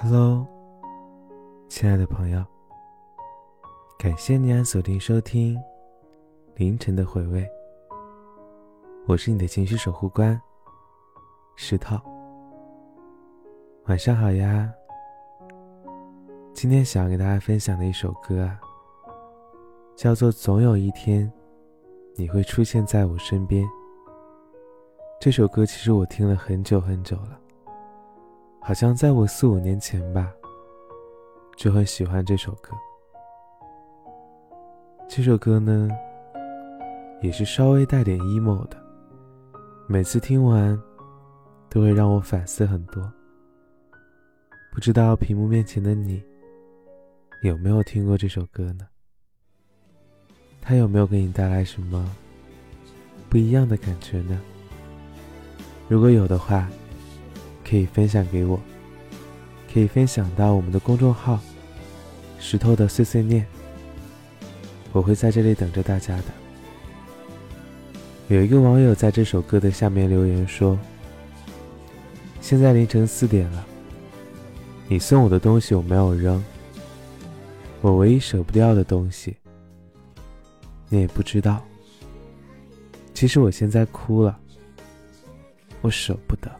Hello，亲爱的朋友，感谢你按锁定收听凌晨的回味。我是你的情绪守护官石头，晚上好呀。今天想要给大家分享的一首歌啊，叫做《总有一天你会出现在我身边》。这首歌其实我听了很久很久了。好像在我四五年前吧，就很喜欢这首歌。这首歌呢，也是稍微带点 emo 的，每次听完，都会让我反思很多。不知道屏幕面前的你，有没有听过这首歌呢？它有没有给你带来什么不一样的感觉呢？如果有的话，可以分享给我，可以分享到我们的公众号“石头的碎碎念”，我会在这里等着大家的。有一个网友在这首歌的下面留言说：“现在凌晨四点了，你送我的东西我没有扔，我唯一舍不掉的东西，你也不知道。其实我现在哭了，我舍不得。”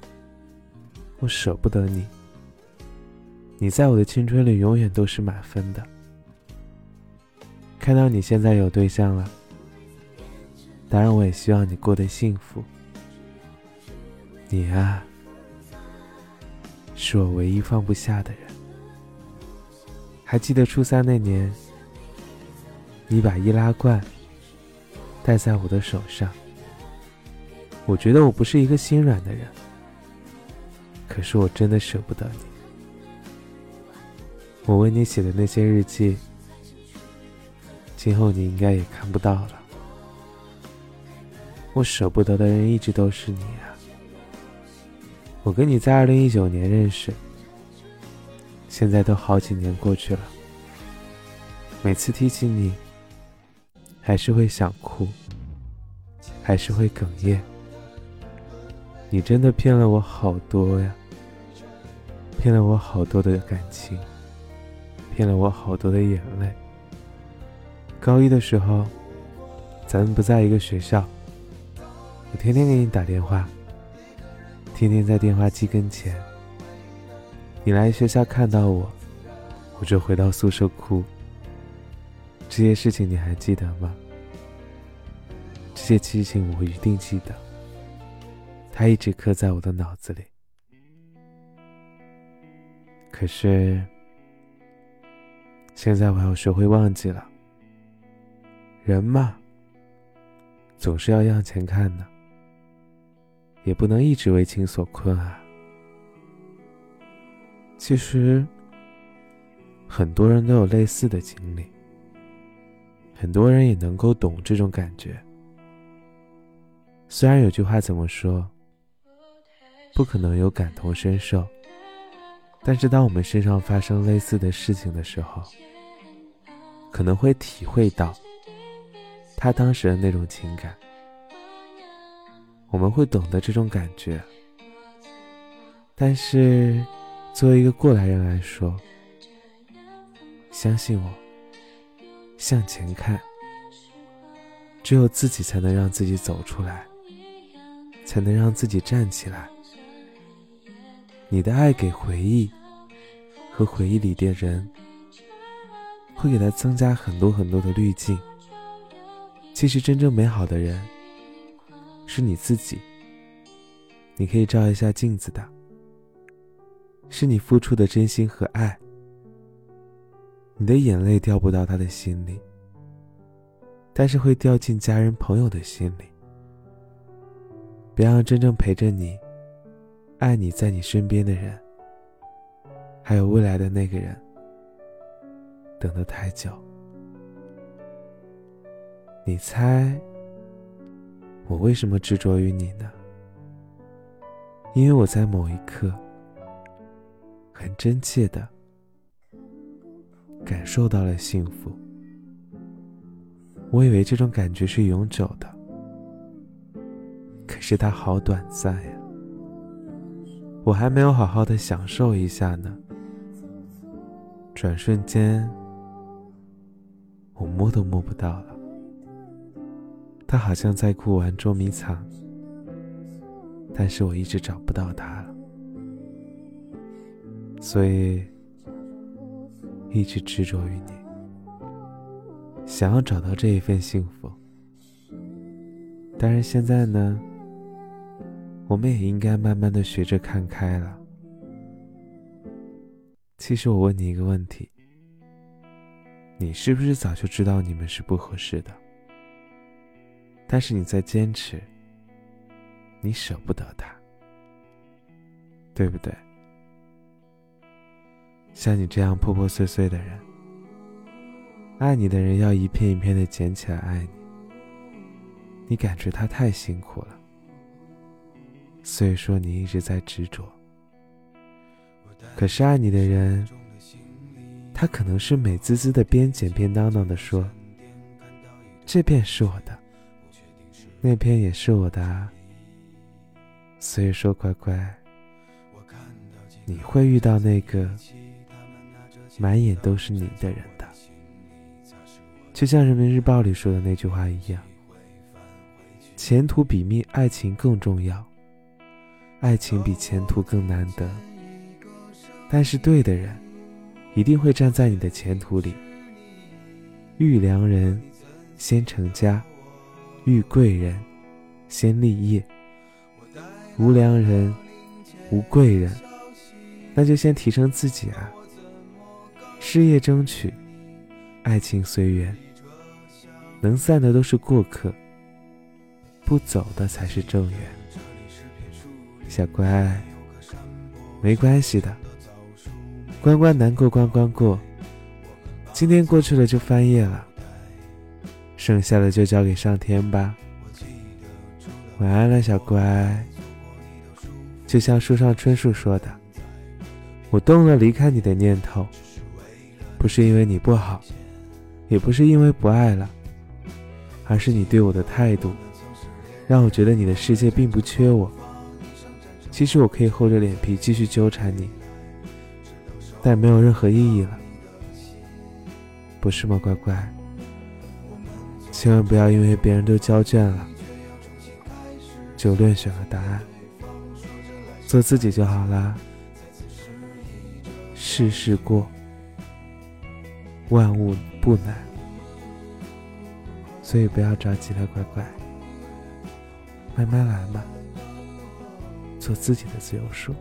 我舍不得你，你在我的青春里永远都是满分的。看到你现在有对象了，当然我也希望你过得幸福。你啊，是我唯一放不下的人。还记得初三那年，你把易拉罐戴在我的手上，我觉得我不是一个心软的人。可是我真的舍不得你，我为你写的那些日记，今后你应该也看不到了。我舍不得的人一直都是你啊！我跟你在二零一九年认识，现在都好几年过去了，每次提起你，还是会想哭，还是会哽咽。你真的骗了我好多呀！骗了我好多的感情，骗了我好多的眼泪。高一的时候，咱们不在一个学校，我天天给你打电话，天天在电话机跟前。你来学校看到我，我就回到宿舍哭。这些事情你还记得吗？这些事情我一定记得。它一直刻在我的脑子里。可是，现在我要学会忘记了。人嘛，总是要向前看的，也不能一直为情所困啊。其实，很多人都有类似的经历，很多人也能够懂这种感觉。虽然有句话怎么说？不可能有感同身受，但是当我们身上发生类似的事情的时候，可能会体会到他当时的那种情感，我们会懂得这种感觉。但是，作为一个过来人来说，相信我，向前看，只有自己才能让自己走出来，才能让自己站起来。你的爱给回忆和回忆里的人，会给他增加很多很多的滤镜。其实真正美好的人是你自己。你可以照一下镜子的，是你付出的真心和爱。你的眼泪掉不到他的心里，但是会掉进家人朋友的心里。别让真正陪着你。爱你在你身边的人，还有未来的那个人，等得太久。你猜，我为什么执着于你呢？因为我在某一刻，很真切的感受到了幸福。我以为这种感觉是永久的，可是它好短暂呀。我还没有好好的享受一下呢，转瞬间，我摸都摸不到了。他好像在哭玩捉迷藏，但是我一直找不到他了，所以一直执着于你，想要找到这一份幸福。但是现在呢，我们也应该慢慢的学着看开了。其实我问你一个问题：你是不是早就知道你们是不合适的？但是你在坚持，你舍不得他，对不对？像你这样破破碎碎的人，爱你的人要一片一片的捡起来爱你，你感觉他太辛苦了，所以说你一直在执着。可是爱你的人，他可能是美滋滋的边捡边叨叨的说：“这片是我的，那片也是我的。”啊。”所以说，乖乖，你会遇到那个满眼都是你的人的，就像《人民日报》里说的那句话一样：“前途比命爱情更重要，爱情比前途更难得。”但是对的人，一定会站在你的前途里。遇良人，先成家；遇贵人，先立业。无良人，无贵人，那就先提升自己啊！事业争取，爱情随缘。能散的都是过客，不走的才是正缘。小乖，没关系的。关关难过关关过，今天过去了就翻页了，剩下的就交给上天吧。晚安了，小乖。就像书上春树说的，我动了离开你的念头，不是因为你不好，也不是因为不爱了，而是你对我的态度，让我觉得你的世界并不缺我。其实我可以厚着脸皮继续纠缠你。但没有任何意义了，不是吗，乖乖？千万不要因为别人都交卷了，就乱选了答案。做自己就好啦。事事过，万物不难，所以不要着急了，乖乖。慢慢来嘛，做自己的自由树。